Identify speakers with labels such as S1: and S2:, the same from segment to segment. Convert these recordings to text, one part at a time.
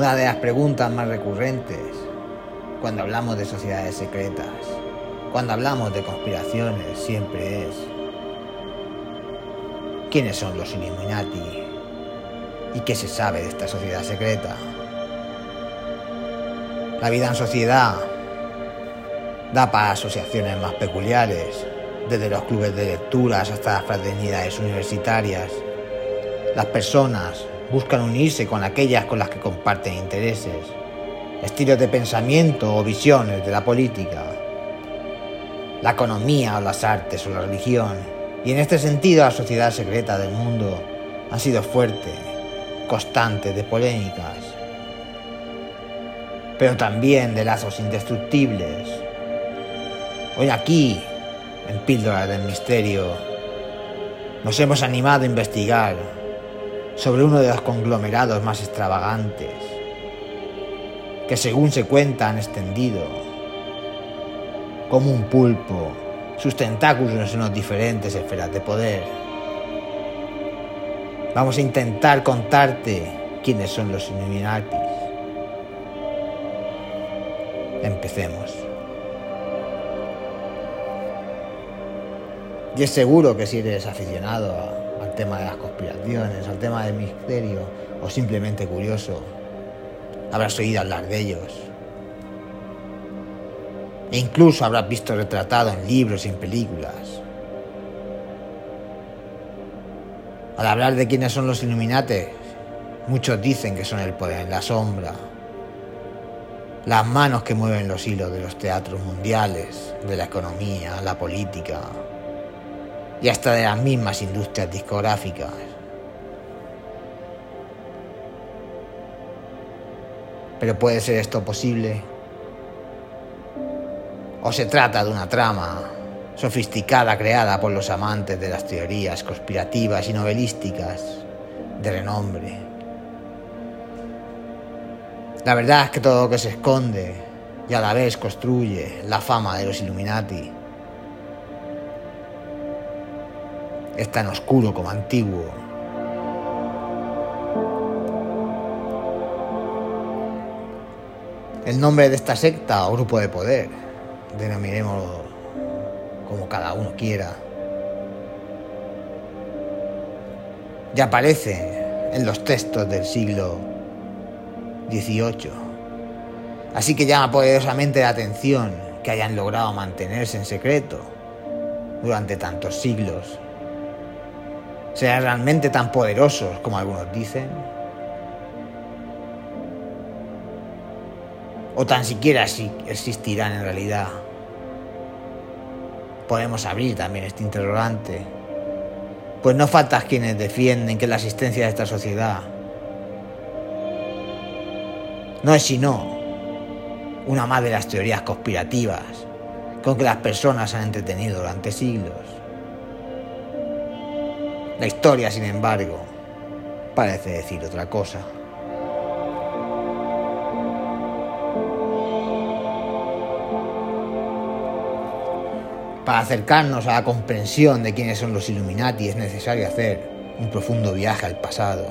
S1: Una de las preguntas más recurrentes cuando hablamos de sociedades secretas, cuando hablamos de conspiraciones, siempre es ¿quiénes son los Illuminati? ¿Y qué se sabe de esta sociedad secreta? La vida en sociedad da para asociaciones más peculiares, desde los clubes de lecturas hasta las fraternidades universitarias. Las personas buscan unirse con aquellas con las que comparten intereses, estilos de pensamiento o visiones de la política, la economía o las artes o la religión. Y en este sentido la sociedad secreta del mundo ha sido fuerte, constante de polémicas, pero también de lazos indestructibles. Hoy aquí, en Píldoras del Misterio, nos hemos animado a investigar sobre uno de los conglomerados más extravagantes, que según se cuenta han extendido como un pulpo sus tentáculos en las diferentes esferas de poder. Vamos a intentar contarte quiénes son los Illuminati. Empecemos. Y es seguro que si eres aficionado al tema de las conspiraciones, al tema del misterio o simplemente curioso, habrás oído hablar de ellos. E incluso habrás visto retratado en libros y en películas. Al hablar de quiénes son los Illuminati, muchos dicen que son el poder en la sombra, las manos que mueven los hilos de los teatros mundiales, de la economía, la política, y hasta de las mismas industrias discográficas. Pero ¿puede ser esto posible? ¿O se trata de una trama sofisticada creada por los amantes de las teorías conspirativas y novelísticas de renombre? La verdad es que todo lo que se esconde y a la vez construye la fama de los Illuminati es tan oscuro como antiguo. El nombre de esta secta o grupo de poder, denominémoslo como cada uno quiera, ya aparece en los textos del siglo XVIII. Así que llama poderosamente la atención que hayan logrado mantenerse en secreto durante tantos siglos ¿Serán realmente tan poderosos como algunos dicen? ¿O tan siquiera si existirán en realidad? Podemos abrir también este interrogante. Pues no faltan quienes defienden que la existencia de esta sociedad no es sino una más de las teorías conspirativas con que las personas han entretenido durante siglos. La historia, sin embargo, parece decir otra cosa. Para acercarnos a la comprensión de quiénes son los Illuminati es necesario hacer un profundo viaje al pasado,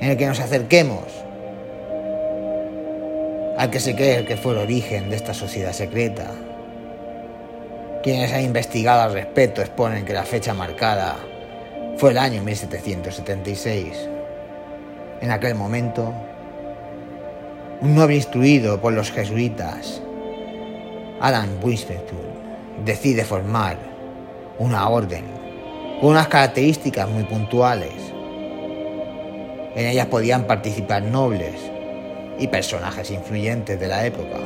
S1: en el que nos acerquemos al que se cree que fue el origen de esta sociedad secreta, quienes han investigado al respecto exponen que la fecha marcada fue el año 1776. En aquel momento, un noble instruido por los jesuitas, Adam Winspetum, decide formar una orden con unas características muy puntuales. En ellas podían participar nobles y personajes influyentes de la época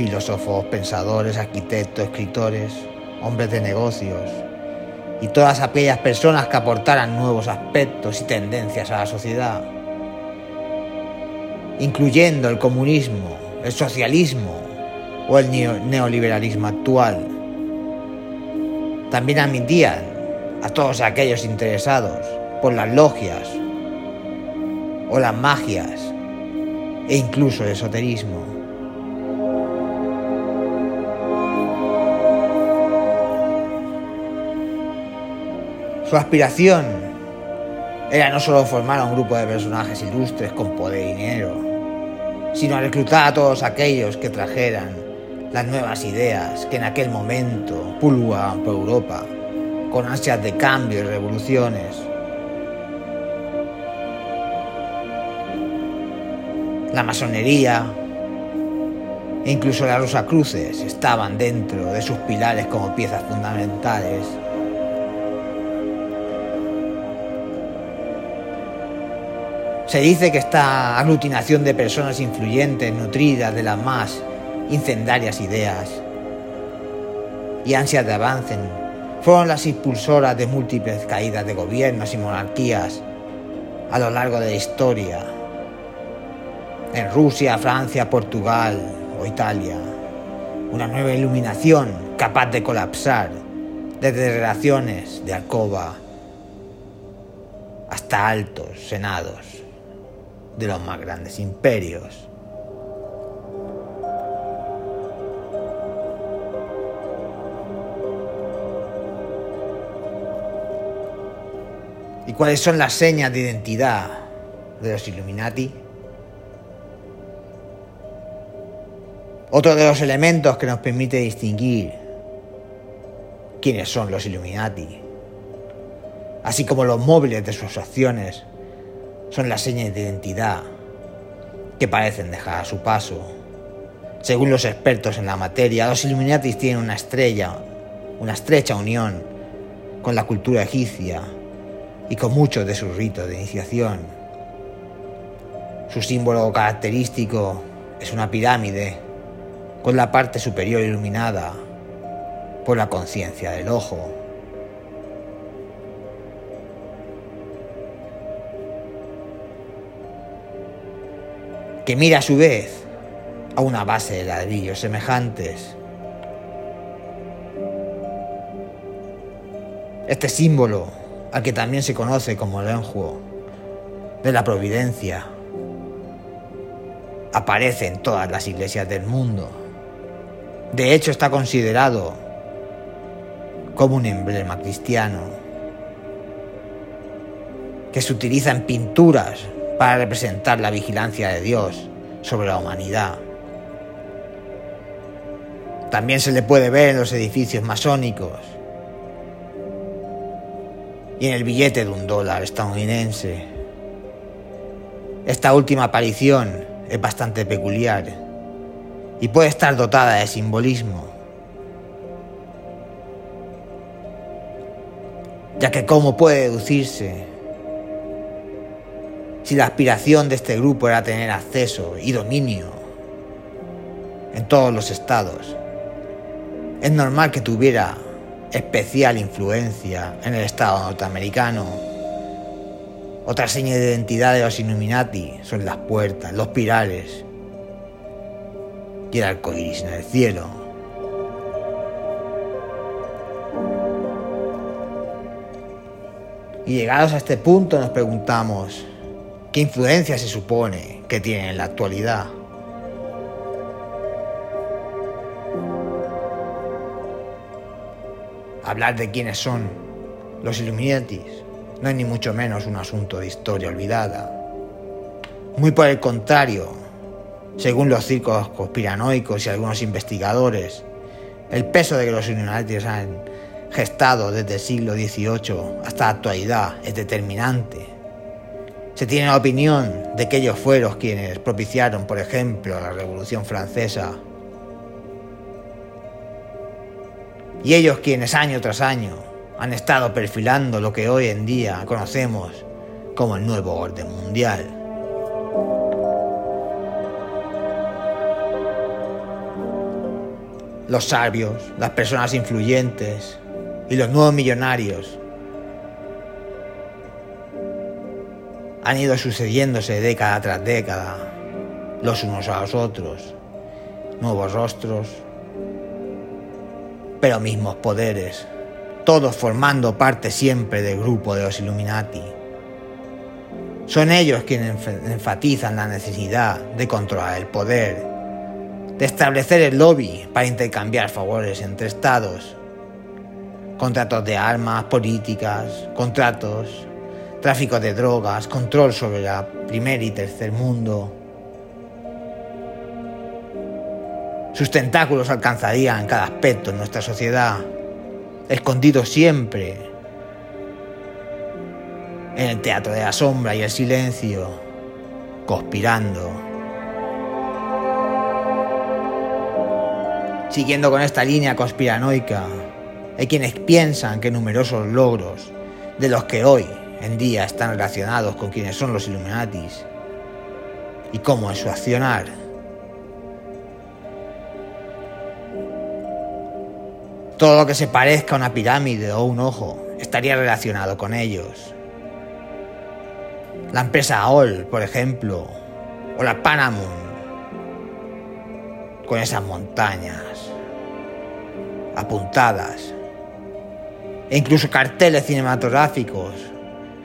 S1: filósofos, pensadores, arquitectos, escritores, hombres de negocios y todas aquellas personas que aportaran nuevos aspectos y tendencias a la sociedad, incluyendo el comunismo, el socialismo o el neoliberalismo actual. También admitían a todos aquellos interesados por las logias o las magias e incluso el esoterismo. Su aspiración era no solo formar a un grupo de personajes ilustres con poder y dinero, sino reclutar a todos aquellos que trajeran las nuevas ideas que en aquel momento pululaban por Europa, con ansias de cambio y revoluciones. La masonería e incluso las Rosacruces estaban dentro de sus pilares como piezas fundamentales. Se dice que esta aglutinación de personas influyentes, nutridas de las más incendiarias ideas y ansias de avance, fueron las impulsoras de múltiples caídas de gobiernos y monarquías a lo largo de la historia. En Rusia, Francia, Portugal o Italia. Una nueva iluminación capaz de colapsar desde relaciones de alcoba hasta altos senados de los más grandes imperios. ¿Y cuáles son las señas de identidad de los Illuminati? Otro de los elementos que nos permite distinguir quiénes son los Illuminati, así como los móviles de sus acciones son las señas de identidad que parecen dejar a su paso. Según los expertos en la materia, los Illuminatis tienen una estrella, una estrecha unión con la cultura egipcia y con muchos de sus ritos de iniciación. Su símbolo característico es una pirámide con la parte superior iluminada por la conciencia del ojo. Que mira a su vez a una base de ladrillos semejantes. Este símbolo, al que también se conoce como el enjuo de la providencia, aparece en todas las iglesias del mundo. De hecho, está considerado como un emblema cristiano que se utiliza en pinturas para representar la vigilancia de Dios sobre la humanidad. También se le puede ver en los edificios masónicos y en el billete de un dólar estadounidense. Esta última aparición es bastante peculiar y puede estar dotada de simbolismo, ya que cómo puede deducirse si la aspiración de este grupo era tener acceso y dominio en todos los estados, es normal que tuviera especial influencia en el estado norteamericano. Otra seña de identidad de los Illuminati son las puertas, los pirales y el arco iris en el cielo. Y llegados a este punto nos preguntamos, ¿Qué influencia se supone que tiene en la actualidad? Hablar de quiénes son los Illuminatis no es ni mucho menos un asunto de historia olvidada. Muy por el contrario, según los circos conspiranoicos y algunos investigadores, el peso de que los Illuminatis han gestado desde el siglo XVIII hasta la actualidad es determinante se tiene la opinión de que ellos fueron quienes propiciaron, por ejemplo, la Revolución Francesa. Y ellos quienes año tras año han estado perfilando lo que hoy en día conocemos como el nuevo orden mundial. Los sabios, las personas influyentes y los nuevos millonarios han ido sucediéndose década tras década, los unos a los otros, nuevos rostros, pero mismos poderes, todos formando parte siempre del grupo de los Illuminati. Son ellos quienes enfatizan la necesidad de controlar el poder, de establecer el lobby para intercambiar favores entre estados, contratos de armas, políticas, contratos tráfico de drogas, control sobre la primer y tercer mundo. Sus tentáculos alcanzarían cada aspecto en nuestra sociedad, escondidos siempre en el teatro de la sombra y el silencio, conspirando. Siguiendo con esta línea conspiranoica, hay quienes piensan que numerosos logros de los que hoy en día están relacionados con quienes son los Illuminatis y cómo es su accionar. Todo lo que se parezca a una pirámide o un ojo estaría relacionado con ellos. La empresa AOL, por ejemplo, o la Panamon, con esas montañas apuntadas, e incluso carteles cinematográficos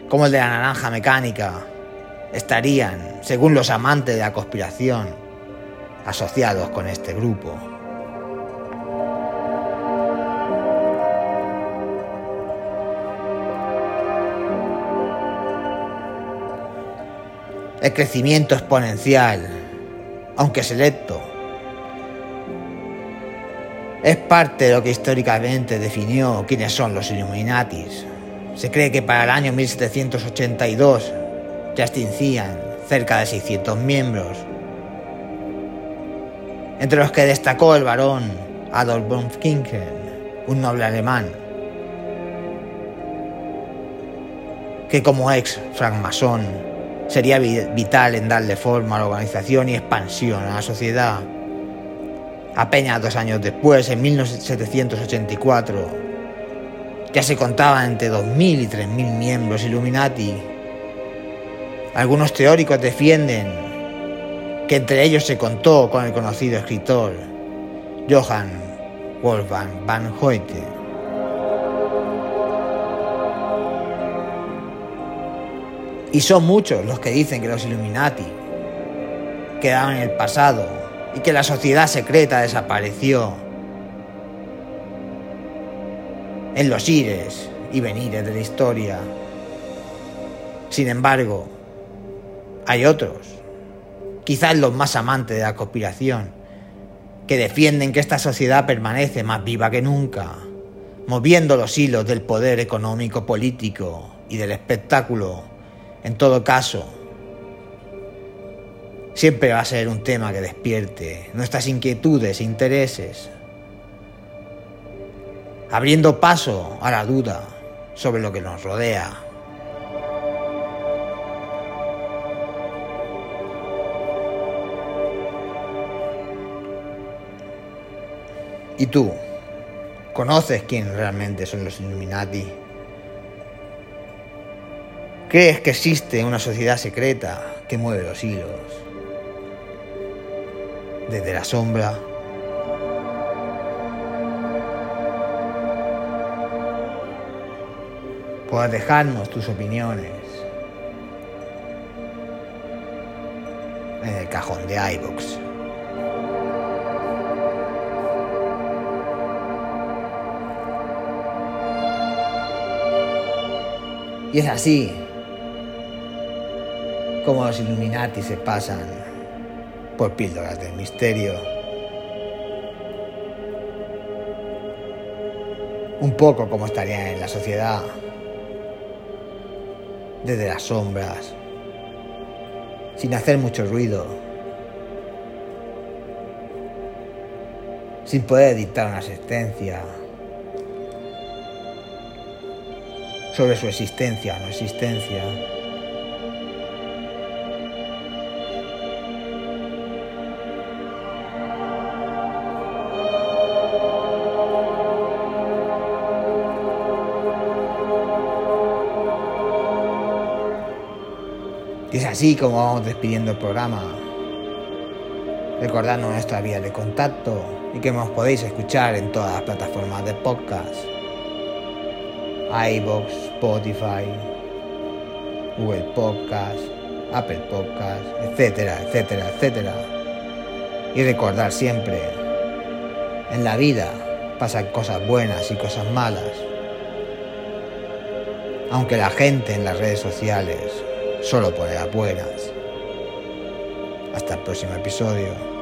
S1: como el de la naranja mecánica, estarían, según los amantes de la conspiración, asociados con este grupo. El crecimiento exponencial, aunque selecto, es parte de lo que históricamente definió quiénes son los Illuminatis. Se cree que para el año 1782 ya extinguían cerca de 600 miembros, entre los que destacó el barón Adolf von Kinken, un noble alemán, que como ex francmasón sería vital en darle forma a la organización y expansión a la sociedad. Apenas dos años después, en 1784, ya se contaban entre 2.000 y 3.000 miembros Illuminati. Algunos teóricos defienden que entre ellos se contó con el conocido escritor Johann Wolfgang van Goethe. Y son muchos los que dicen que los Illuminati quedaron en el pasado y que la sociedad secreta desapareció en los ires y venires de la historia. Sin embargo, hay otros, quizás los más amantes de la conspiración, que defienden que esta sociedad permanece más viva que nunca, moviendo los hilos del poder económico, político y del espectáculo. En todo caso, siempre va a ser un tema que despierte nuestras inquietudes e intereses abriendo paso a la duda sobre lo que nos rodea. ¿Y tú? ¿Conoces quién realmente son los Illuminati? ¿Crees que existe una sociedad secreta que mueve los hilos? Desde la sombra puedas dejarnos tus opiniones en el cajón de iBox. Y es así como los Illuminati se pasan por píldoras del misterio. Un poco como estarían en la sociedad desde las sombras, sin hacer mucho ruido, sin poder dictar una sentencia sobre su existencia o no existencia. Así como vamos despidiendo el programa. Recordando nuestra vía de contacto y que nos podéis escuchar en todas las plataformas de podcast. iBox, Spotify, Google Podcast, Apple Podcast, etcétera, etcétera, etcétera. Y recordar siempre, en la vida pasan cosas buenas y cosas malas. aunque la gente en las redes sociales solo pone las buenas. Hasta el próximo episodio.